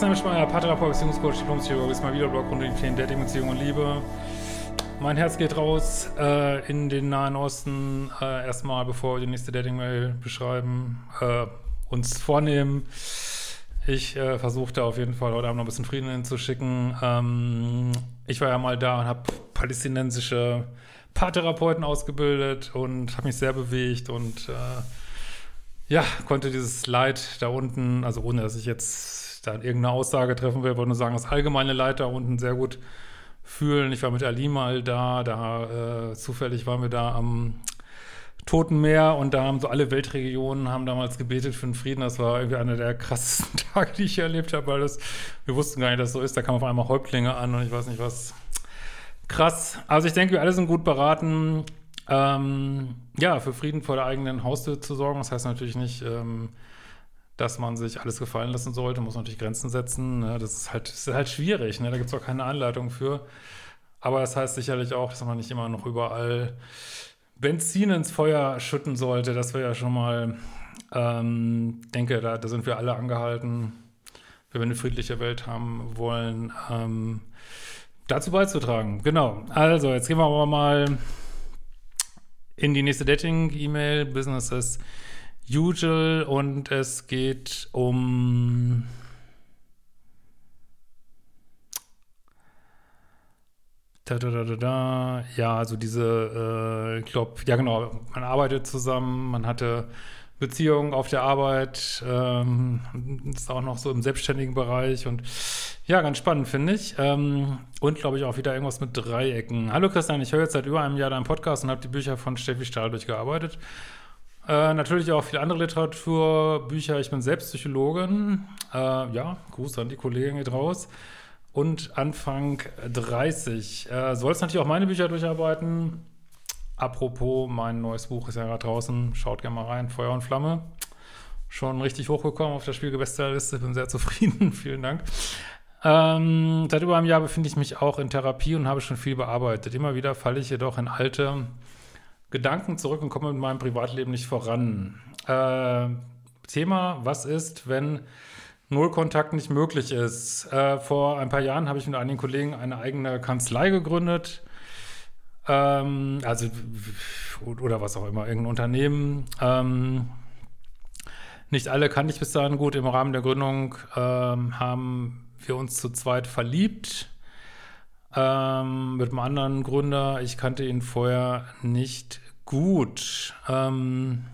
Christian Schmeier, Paartherapeut, Beziehungscoach, Diplompsychologe, ist mal wieder Blog rund um die Themen Dating, Beziehung und Liebe. Mein Herz geht raus äh, in den Nahen Osten. Äh, erstmal, bevor wir die nächste Dating-Mail beschreiben, äh, uns vornehmen. Ich äh, versuchte auf jeden Fall heute Abend noch ein bisschen Frieden hinzuschicken. Ähm, ich war ja mal da und habe palästinensische Paartherapeuten ausgebildet und habe mich sehr bewegt und äh, ja, konnte dieses Leid da unten, also ohne dass ich jetzt da irgendeine Aussage treffen will, wollte nur sagen, das allgemeine Leid da unten sehr gut fühlen. Ich war mit Ali mal da, da äh, zufällig waren wir da am Toten Meer und da haben so alle Weltregionen haben damals gebetet für den Frieden. Das war irgendwie einer der krassesten Tage, die ich erlebt habe, weil das, wir wussten gar nicht, dass es so ist. Da kamen auf einmal Häuptlinge an und ich weiß nicht was. Krass. Also ich denke, wir alle sind gut beraten, ähm, ja, für Frieden vor der eigenen Haustür zu sorgen. Das heißt natürlich nicht, ähm, dass man sich alles gefallen lassen sollte, muss natürlich Grenzen setzen. Ne? Das, ist halt, das ist halt schwierig, ne? da gibt es auch keine Anleitung für. Aber das heißt sicherlich auch, dass man nicht immer noch überall Benzin ins Feuer schütten sollte. Das wäre ja schon mal, ähm, denke, da, da, sind wir alle angehalten, wenn wir eine friedliche Welt haben wollen, ähm, dazu beizutragen. Genau. Also, jetzt gehen wir aber mal in die nächste Dating-E-Mail. Businesses usual und es geht um Da, da, da, Ja, also diese, äh, ich glaube, ja genau, man arbeitet zusammen, man hatte Beziehungen auf der Arbeit, ähm, ist auch noch so im selbstständigen Bereich und ja, ganz spannend, finde ich. Ähm, und glaube ich auch wieder irgendwas mit Dreiecken. Hallo Christian, ich höre jetzt seit über einem Jahr deinen Podcast und habe die Bücher von Steffi Stahl durchgearbeitet. Äh, natürlich auch viel andere Literatur, Bücher. Ich bin selbst Psychologin. Äh, ja, Gruß an die Kollegen hier raus. Und Anfang 30. Äh, sollst natürlich auch meine Bücher durcharbeiten. Apropos, mein neues Buch ist ja gerade draußen. Schaut gerne mal rein. Feuer und Flamme. Schon richtig hochgekommen auf der Spielgebestsellerliste. Bin sehr zufrieden. Vielen Dank. Ähm, seit über einem Jahr befinde ich mich auch in Therapie und habe schon viel bearbeitet. Immer wieder falle ich jedoch in alte Gedanken zurück und komme mit meinem Privatleben nicht voran. Äh, Thema, was ist, wenn Nullkontakt nicht möglich ist? Äh, vor ein paar Jahren habe ich mit einigen Kollegen eine eigene Kanzlei gegründet. Ähm, also, oder was auch immer, irgendein Unternehmen. Ähm, nicht alle kannte ich bis dahin gut. Im Rahmen der Gründung ähm, haben wir uns zu zweit verliebt ähm, mit einem anderen Gründer. Ich kannte ihn vorher nicht gut. Ähm,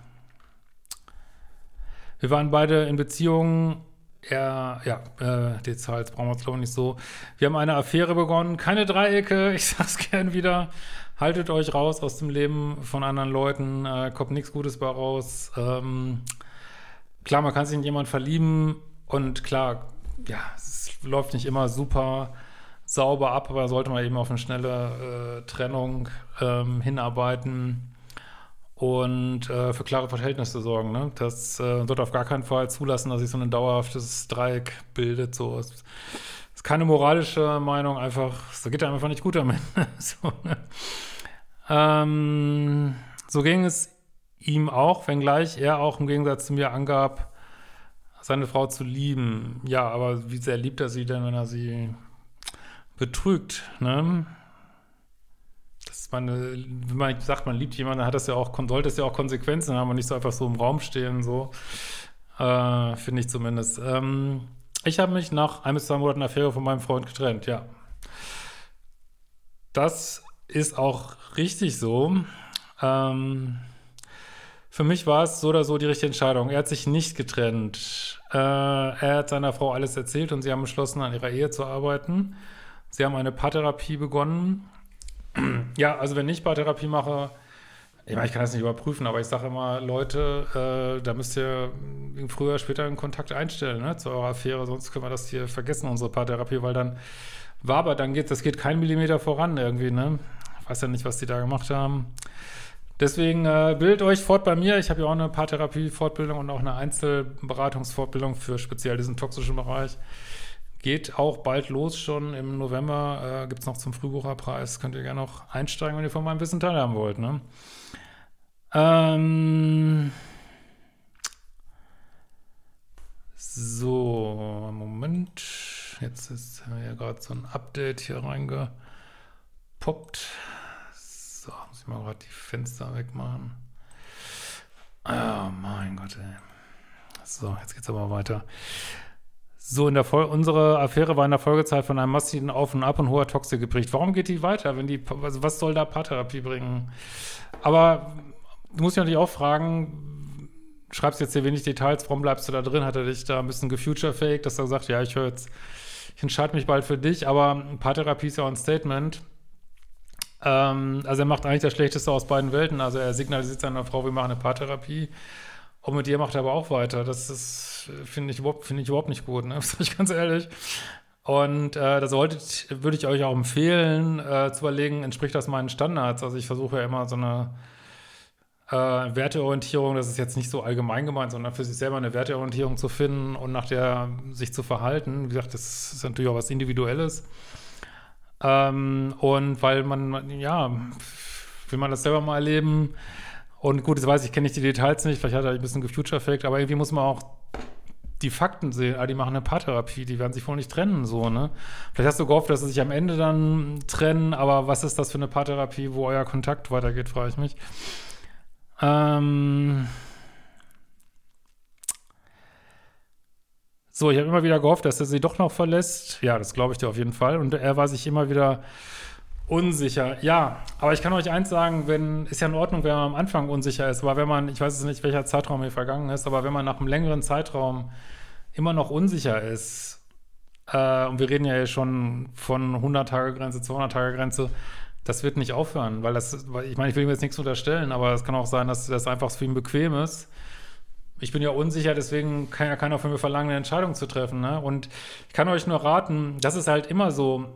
wir waren beide in Beziehungen. Er, ja, äh, Details brauchen wir jetzt glaube ich nicht so. Wir haben eine Affäre begonnen. Keine Dreiecke, ich sag's gern wieder. Haltet euch raus aus dem Leben von anderen Leuten. Äh, kommt nichts Gutes bei raus. Ähm, klar, man kann sich in jemanden verlieben und klar, ja, es läuft nicht immer super sauber ab, aber sollte man eben auf eine schnelle äh, Trennung ähm, hinarbeiten und äh, für klare Verhältnisse sorgen. Ne? Das äh, sollte auf gar keinen Fall zulassen, dass sich so ein dauerhaftes Dreieck bildet. So es ist keine moralische Meinung, einfach, es geht einem einfach nicht gut damit. so, ne? ähm, so ging es ihm auch, wenngleich er auch im Gegensatz zu mir angab, seine Frau zu lieben. Ja, aber wie sehr liebt er sie denn, wenn er sie betrügt, ne? Das meine, wenn man sagt, man liebt jemanden, dann hat das ja auch, sollte es ja auch Konsequenzen haben und nicht so einfach so im Raum stehen, so. Äh, Finde ich zumindest. Ähm, ich habe mich nach ein bis zwei Monaten Affäre von meinem Freund getrennt, ja. Das ist auch richtig so. Ähm, Für mich war es so oder so die richtige Entscheidung. Er hat sich nicht getrennt. Äh, er hat seiner Frau alles erzählt und sie haben beschlossen, an ihrer Ehe zu arbeiten. Sie haben eine Paartherapie begonnen. ja, also wenn ich Paartherapie mache, ich meine, ich kann das nicht überprüfen, aber ich sage immer, Leute, äh, da müsst ihr früher, später einen Kontakt einstellen ne, zu eurer Affäre, sonst können wir das hier vergessen, unsere Paartherapie, weil dann war aber, dann geht das geht kein Millimeter voran irgendwie, ne? Ich weiß ja nicht, was die da gemacht haben. Deswegen äh, bildet euch fort bei mir. Ich habe ja auch eine Paartherapie-Fortbildung und auch eine Einzelberatungsfortbildung für speziell diesen toxischen Bereich. Geht auch bald los schon im November. Äh, Gibt es noch zum Frühbucherpreis. Könnt ihr gerne noch einsteigen, wenn ihr von meinem Wissen teilhaben wollt. Ne? Ähm so, Moment. Jetzt ist ja gerade so ein Update hier reingepoppt. So, muss ich mal gerade die Fenster wegmachen. Oh mein Gott, ey. So, jetzt geht's aber weiter. So, in der Folge, unsere Affäre war in der Folgezeit von einem massiven Auf und Ab und hoher Toxik geprägt. Warum geht die weiter, wenn die, also was soll da Paartherapie bringen? Aber du musst dich natürlich auch fragen, schreibst jetzt hier wenig Details, warum bleibst du da drin? Hat er dich da ein bisschen gefuturefaked, dass er gesagt, ja, ich höre jetzt, ich entscheide mich bald für dich, aber Paartherapie ist ja auch ein Statement. Ähm, also er macht eigentlich das Schlechteste aus beiden Welten. Also er signalisiert seiner Frau, wir machen eine Paartherapie. Und mit dir macht er aber auch weiter. Das ist, finde ich, finde ich überhaupt nicht gut, ne? Sag ich ganz ehrlich. Und äh, da solltet, würde ich euch auch empfehlen, äh, zu überlegen, entspricht das meinen Standards? Also ich versuche ja immer so eine äh, Werteorientierung, das ist jetzt nicht so allgemein gemeint, sondern für sich selber eine Werteorientierung zu finden und nach der sich zu verhalten. Wie gesagt, das ist natürlich auch was Individuelles. Ähm, und weil man, ja, will man das selber mal erleben. Und gut, jetzt weiß ich, kenne ich die Details nicht, vielleicht hat er ein bisschen gefuture-faked, aber irgendwie muss man auch die Fakten sehen. Ah, die machen eine Paartherapie, die werden sich wohl nicht trennen, so, ne? Vielleicht hast du gehofft, dass sie sich am Ende dann trennen, aber was ist das für eine Paartherapie, wo euer Kontakt weitergeht, frage ich mich. Ähm. So, ich habe immer wieder gehofft, dass er sie doch noch verlässt. Ja, das glaube ich dir auf jeden Fall. Und er war sich immer wieder unsicher. Ja, aber ich kann euch eins sagen, wenn, ist ja in Ordnung, wenn man am Anfang unsicher ist, aber wenn man, ich weiß jetzt nicht, welcher Zeitraum hier vergangen ist, aber wenn man nach einem längeren Zeitraum immer noch unsicher ist, äh, und wir reden ja hier schon von 100-Tage-Grenze, 200-Tage-Grenze, das wird nicht aufhören, weil das, ich meine, ich will ihm jetzt nichts unterstellen, aber es kann auch sein, dass das einfach für ihn bequem ist ich bin ja unsicher, deswegen kann ja keiner von mir verlangen, eine Entscheidung zu treffen. Ne? Und ich kann euch nur raten, das ist halt immer so.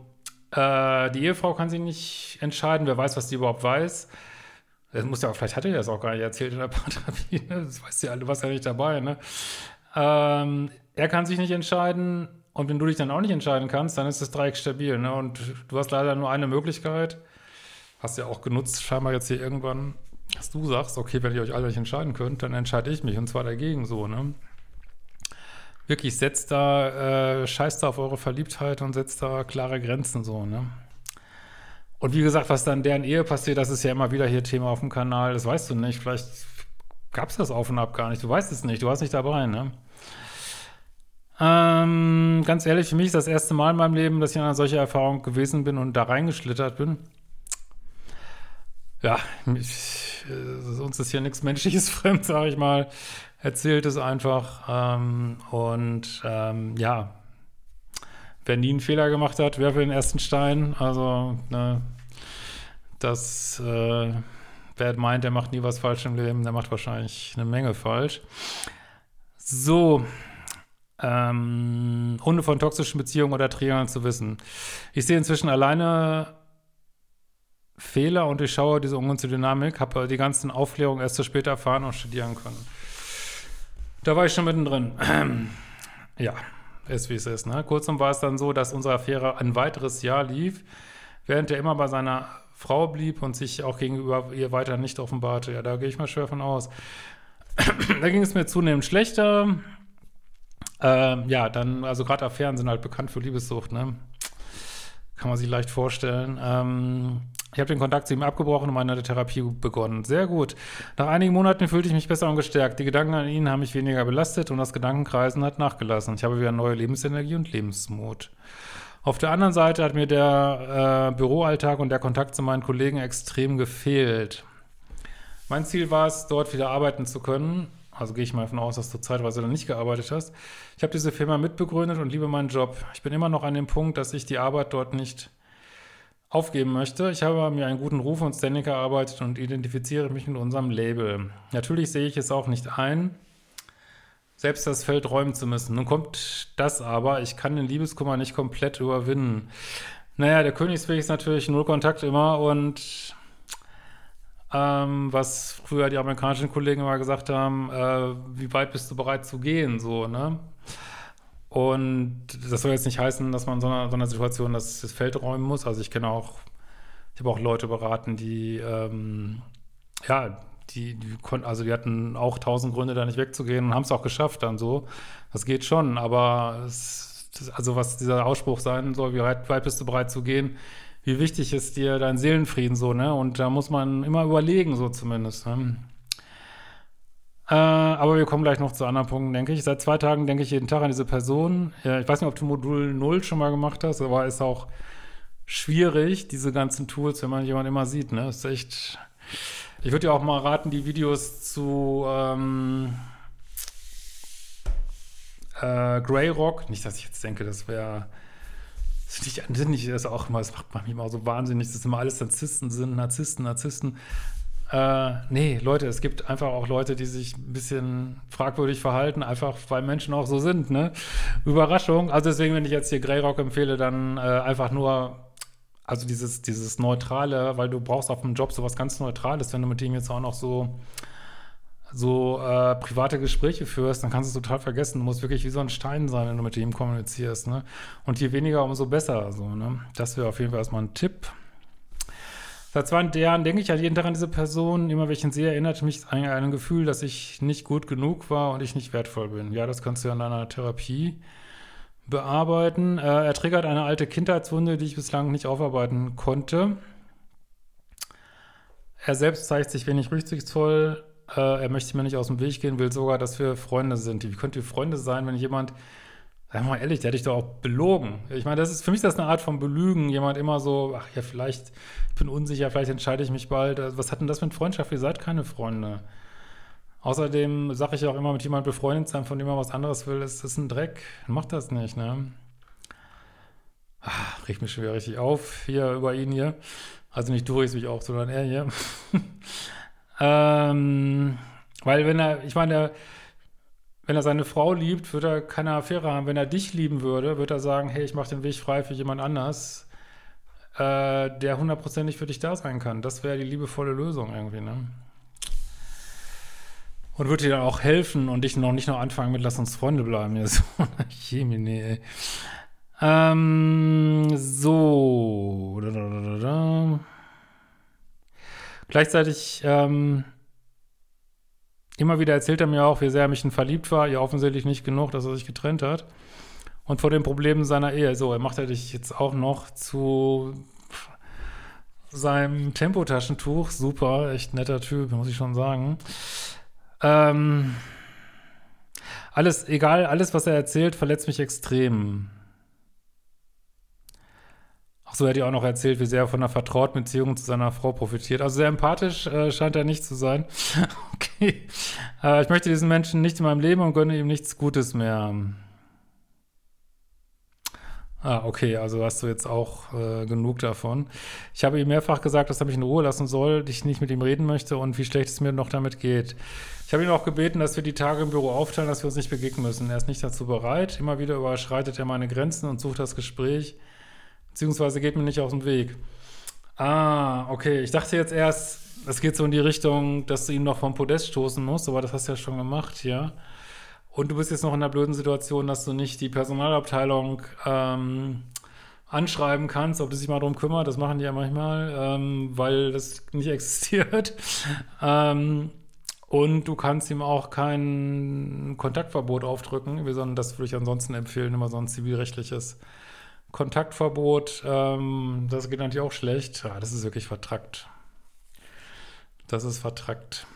Äh, die Ehefrau kann sich nicht entscheiden, wer weiß, was die überhaupt weiß. Das muss ja, vielleicht hat er das auch gar nicht erzählt in der Paartherapie. Das weißt ja, du warst ja nicht dabei. Ne? Ähm, er kann sich nicht entscheiden und wenn du dich dann auch nicht entscheiden kannst, dann ist das Dreieck stabil. Ne? Und du hast leider nur eine Möglichkeit. Hast ja auch genutzt, scheinbar jetzt hier irgendwann dass du sagst, okay, wenn ihr euch alle nicht entscheiden könnt, dann entscheide ich mich und zwar dagegen so, ne? Wirklich, setzt da, äh, scheißt da auf eure Verliebtheit und setzt da klare Grenzen so, ne? Und wie gesagt, was dann deren Ehe passiert, das ist ja immer wieder hier Thema auf dem Kanal, das weißt du nicht. Vielleicht gab es das auf und ab gar nicht. Du weißt es nicht, du warst nicht dabei, ne? Ähm, ganz ehrlich, für mich ist das erste Mal in meinem Leben, dass ich in einer solchen Erfahrung gewesen bin und da reingeschlittert bin. Ja, ich, äh, uns ist hier nichts Menschliches fremd, sage ich mal. Erzählt es einfach. Ähm, und ähm, ja, wer nie einen Fehler gemacht hat, werfe den ersten Stein. Also, ne, das, äh, wer meint, der macht nie was falsch im Leben, der macht wahrscheinlich eine Menge falsch. So, ähm, ohne von toxischen Beziehungen oder Triangern zu wissen. Ich sehe inzwischen alleine Fehler und ich schaue diese ungünstige Dynamik, habe die ganzen Aufklärungen erst zu spät erfahren und studieren können. Da war ich schon mittendrin. ja, ist wie es ist. Ne? Kurzum war es dann so, dass unsere Affäre ein weiteres Jahr lief, während er immer bei seiner Frau blieb und sich auch gegenüber ihr weiter nicht offenbarte. Ja, da gehe ich mal schwer von aus. da ging es mir zunehmend schlechter. Ähm, ja, dann, also gerade Affären sind halt bekannt für Liebessucht, ne? Kann man sich leicht vorstellen. Ähm, ich habe den Kontakt zu ihm abgebrochen und meine Therapie begonnen. Sehr gut. Nach einigen Monaten fühlte ich mich besser und gestärkt. Die Gedanken an ihn haben mich weniger belastet und das Gedankenkreisen hat nachgelassen. Ich habe wieder neue Lebensenergie und Lebensmut. Auf der anderen Seite hat mir der äh, Büroalltag und der Kontakt zu meinen Kollegen extrem gefehlt. Mein Ziel war es, dort wieder arbeiten zu können. Also gehe ich mal davon aus, dass du zeitweise dann nicht gearbeitet hast. Ich habe diese Firma mitbegründet und liebe meinen Job. Ich bin immer noch an dem Punkt, dass ich die Arbeit dort nicht aufgeben möchte. Ich habe mir einen guten Ruf und Standing erarbeitet und identifiziere mich mit unserem Label. Natürlich sehe ich es auch nicht ein, selbst das Feld räumen zu müssen. Nun kommt das aber, ich kann den Liebeskummer nicht komplett überwinden. Naja, der Königsweg ist natürlich null Kontakt immer und ähm, was früher die amerikanischen Kollegen immer gesagt haben, äh, wie weit bist du bereit zu gehen, so, ne? Und das soll jetzt nicht heißen, dass man in so einer, so einer Situation das, das Feld räumen muss. Also ich kenne auch, ich habe auch Leute beraten, die, ähm, ja, die, die konnten, also die hatten auch tausend Gründe, da nicht wegzugehen und haben es auch geschafft dann so. Das geht schon, aber es, das, also was dieser Ausspruch sein soll, wie weit, weit bist du bereit zu gehen, wie wichtig ist dir dein Seelenfrieden so, ne? Und da muss man immer überlegen, so zumindest. Ne? Äh, aber wir kommen gleich noch zu anderen Punkten, denke ich. Seit zwei Tagen denke ich jeden Tag an diese Person. Ja, ich weiß nicht, ob du Modul 0 schon mal gemacht hast, aber ist auch schwierig, diese ganzen Tools, wenn man jemanden immer sieht. Ne? Ist echt. Ich würde dir auch mal raten, die Videos zu ähm, äh, Grey Rock. Nicht, dass ich jetzt denke, das wäre. Das finde ich, das das macht mich immer so wahnsinnig, dass immer alles Narzissten sind, Narzissten, Narzissten. Äh, nee, Leute, es gibt einfach auch Leute, die sich ein bisschen fragwürdig verhalten, einfach weil Menschen auch so sind, ne? Überraschung. Also deswegen, wenn ich jetzt hier Greyrock empfehle, dann äh, einfach nur, also dieses, dieses Neutrale, weil du brauchst auf dem Job sowas ganz Neutrales, wenn du mit dem jetzt auch noch so so äh, private Gespräche führst, dann kannst du es total vergessen. Du musst wirklich wie so ein Stein sein, wenn du mit ihm kommunizierst. Ne? Und je weniger, umso besser. So, ne? Das wäre auf jeden Fall erstmal ein Tipp. Seit 20 Jahren denke ich halt jeden Tag an diese Person. Immer wenn ich ihn sehe, erinnert mich an ein Gefühl, dass ich nicht gut genug war und ich nicht wertvoll bin. Ja, das kannst du in deiner Therapie bearbeiten. Äh, er triggert eine alte Kindheitswunde, die ich bislang nicht aufarbeiten konnte. Er selbst zeigt sich wenig rücksichtsvoll. Äh, er möchte mir nicht aus dem Weg gehen, will sogar, dass wir Freunde sind. Wie könnt ihr Freunde sein, wenn jemand Sag mal ehrlich, der hätte ich doch auch belogen. Ich meine, das ist für mich das eine Art von Belügen. Jemand immer so, ach ja, vielleicht, ich bin unsicher, vielleicht entscheide ich mich bald. Also, was hat denn das mit Freundschaft? Ihr seid keine Freunde. Außerdem sage ich auch immer, mit jemandem befreundet sein, von dem man was anderes will, ist das ein Dreck. Macht das nicht, ne? Ach, riecht mich schon wieder richtig auf hier über ihn hier. Also nicht du riechst mich auf, sondern er hier. ähm, weil wenn er, ich meine, wenn er seine Frau liebt, wird er keine Affäre haben. Wenn er dich lieben würde, wird er sagen, hey, ich mache den Weg frei für jemand anders, äh, der hundertprozentig für dich da sein kann. Das wäre die liebevolle Lösung irgendwie, ne? Und würde dir dann auch helfen und dich noch nicht noch anfangen mit Lass uns Freunde bleiben. Ja, so, Jemine, ey. Ähm, so. Da, da, da, Gleichzeitig, ähm, Immer wieder erzählt er mir auch, wie sehr er mich in verliebt war. Ja, offensichtlich nicht genug, dass er sich getrennt hat. Und vor den Problemen seiner Ehe. So, er macht er dich jetzt auch noch zu seinem Tempotaschentuch. Super, echt netter Typ, muss ich schon sagen. Ähm, alles, egal, alles, was er erzählt, verletzt mich extrem. Ach so, er hat ja auch noch erzählt, wie sehr er von einer vertrauten Beziehung zu seiner Frau profitiert. Also sehr empathisch äh, scheint er nicht zu sein. okay. Äh, ich möchte diesen Menschen nicht in meinem Leben und gönne ihm nichts Gutes mehr. Ah, okay, also hast du jetzt auch äh, genug davon. Ich habe ihm mehrfach gesagt, dass er mich in Ruhe lassen soll, ich nicht mit ihm reden möchte und wie schlecht es mir noch damit geht. Ich habe ihn auch gebeten, dass wir die Tage im Büro aufteilen, dass wir uns nicht begegnen müssen. Er ist nicht dazu bereit. Immer wieder überschreitet er meine Grenzen und sucht das Gespräch. Beziehungsweise geht mir nicht aus dem Weg. Ah, okay. Ich dachte jetzt erst, es geht so in die Richtung, dass du ihn noch vom Podest stoßen musst, aber das hast du ja schon gemacht, ja. Und du bist jetzt noch in der blöden Situation, dass du nicht die Personalabteilung ähm, anschreiben kannst, ob du sich mal darum kümmert. Das machen die ja manchmal, ähm, weil das nicht existiert. ähm, und du kannst ihm auch kein Kontaktverbot aufdrücken, sondern das würde ich ansonsten empfehlen, immer so ein zivilrechtliches Kontaktverbot, ähm, das geht natürlich auch schlecht. Ja, das ist wirklich vertrackt. Das ist vertrackt.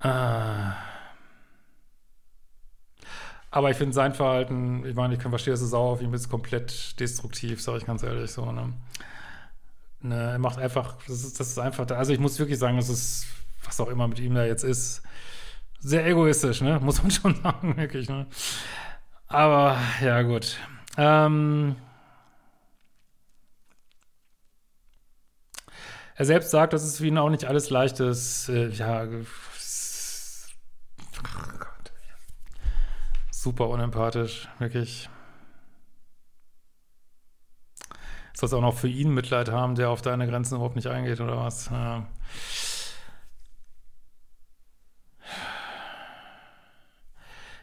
Ah. Aber ich finde sein Verhalten, ich meine, ich kann verstehen, dass es sauer auf ihn ist, komplett destruktiv, sage ich ganz ehrlich so. Ne? Ne, er macht einfach, das ist, das ist einfach, also ich muss wirklich sagen, das ist, was auch immer mit ihm da jetzt ist, sehr egoistisch, ne? Muss man schon sagen, wirklich, ne? Aber ja, gut. Ähm, er selbst sagt, dass es für ihn auch nicht alles leicht ist. Äh, ja, super unempathisch, wirklich. Sollst auch noch für ihn Mitleid haben, der auf deine Grenzen überhaupt nicht eingeht, oder was? Ja.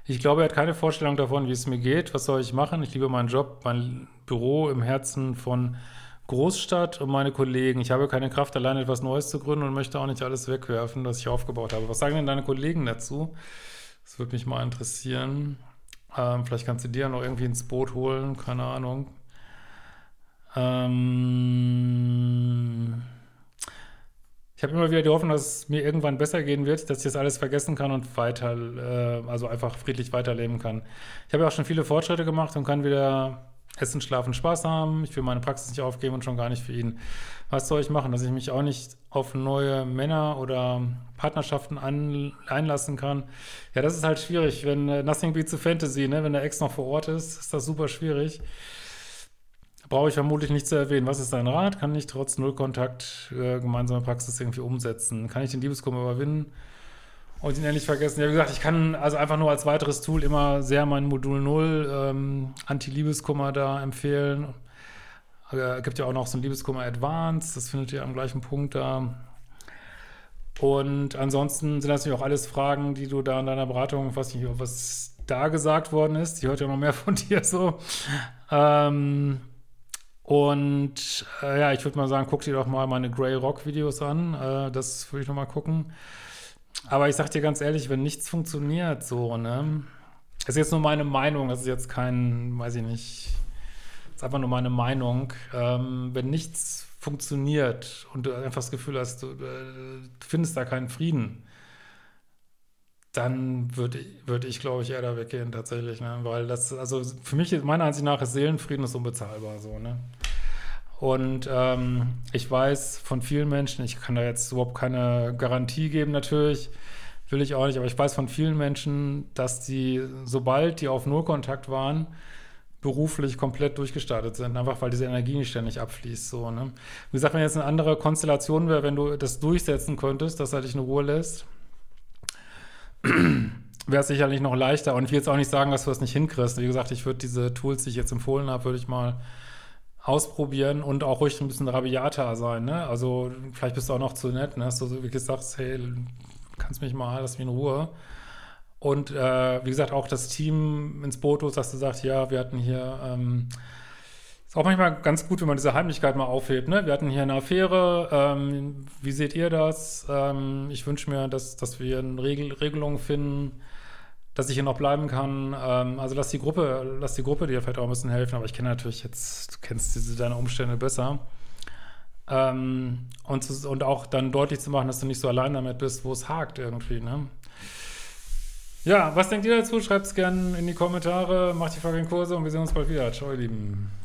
Ich glaube, er hat keine Vorstellung davon, wie es mir geht. Was soll ich machen? Ich liebe meinen Job, mein Büro im Herzen von Großstadt und meine Kollegen. Ich habe keine Kraft, alleine etwas Neues zu gründen und möchte auch nicht alles wegwerfen, was ich aufgebaut habe. Was sagen denn deine Kollegen dazu? Das würde mich mal interessieren. Ähm, vielleicht kannst du dir noch irgendwie ins Boot holen, keine Ahnung. Ähm ich habe immer wieder die Hoffnung, dass es mir irgendwann besser gehen wird, dass ich das alles vergessen kann und weiter, äh, also einfach friedlich weiterleben kann. Ich habe ja auch schon viele Fortschritte gemacht und kann wieder essen, schlafen, Spaß haben. Ich will meine Praxis nicht aufgeben und schon gar nicht für ihn. Was soll ich machen, dass ich mich auch nicht auf neue Männer oder Partnerschaften an, einlassen kann? Ja, das ist halt schwierig. Wenn äh, Nothing Beats a Fantasy, ne, wenn der Ex noch vor Ort ist, ist das super schwierig. Brauche ich vermutlich nicht zu erwähnen. Was ist dein Rat? Kann ich trotz Nullkontakt äh, gemeinsame Praxis irgendwie umsetzen? Kann ich den Liebeskummer überwinden und ihn endlich vergessen? Ja, wie gesagt, ich kann also einfach nur als weiteres Tool immer sehr mein Modul 0 ähm, Anti-Liebeskummer da empfehlen. Äh, gibt ja auch noch so ein Liebeskummer Advanced, das findet ihr am gleichen Punkt da. Und ansonsten sind das natürlich auch alles Fragen, die du da in deiner Beratung, weiß nicht, was da gesagt worden ist. Die hört ja noch mehr von dir so. Ähm, und äh, ja, ich würde mal sagen, guck dir doch mal meine Grey Rock Videos an. Äh, das würde ich noch mal gucken. Aber ich sag dir ganz ehrlich, wenn nichts funktioniert, so, ne? Das ist jetzt nur meine Meinung, das ist jetzt kein, weiß ich nicht, das ist einfach nur meine Meinung. Ähm, wenn nichts funktioniert und du einfach das Gefühl hast, du, äh, du findest da keinen Frieden, dann würde würd ich, glaube ich, eher da weggehen tatsächlich, ne? Weil das, also für mich, meiner Ansicht nach, ist Seelenfrieden ist unbezahlbar so, ne? Und ähm, ich weiß von vielen Menschen, ich kann da jetzt überhaupt keine Garantie geben, natürlich, will ich auch nicht, aber ich weiß von vielen Menschen, dass die, sobald die auf Nullkontakt waren, beruflich komplett durchgestartet sind, einfach weil diese Energie nicht ständig abfließt. So, ne? Wie gesagt, wenn jetzt eine andere Konstellation wäre, wenn du das durchsetzen könntest, dass er dich in Ruhe lässt, wäre es sicherlich noch leichter. Und ich will jetzt auch nicht sagen, dass du das nicht hinkriegst. Wie gesagt, ich würde diese Tools, die ich jetzt empfohlen habe, würde ich mal ausprobieren und auch ruhig ein bisschen rabiater sein. Ne? Also vielleicht bist du auch noch zu nett, ne? dass du wirklich sagst, hey, kannst mich mal, lass mich in Ruhe. Und äh, wie gesagt, auch das Team ins Boot holst, dass du sagst, ja, wir hatten hier, ähm, ist auch manchmal ganz gut, wenn man diese Heimlichkeit mal aufhebt. Ne? Wir hatten hier eine Affäre, ähm, wie seht ihr das? Ähm, ich wünsche mir, dass, dass wir eine Regel Regelung finden, dass ich hier noch bleiben kann. Ähm, also lass die Gruppe, lass die Gruppe dir vielleicht auch ein bisschen helfen, aber ich kenne natürlich jetzt, du kennst diese deine Umstände besser. Ähm, und, zu, und auch dann deutlich zu machen, dass du nicht so allein damit bist, wo es hakt irgendwie, ne? Ja, was denkt ihr dazu? Schreibt es gerne in die Kommentare, macht die fucking Kurse und wir sehen uns bald wieder. Ciao, ihr Lieben.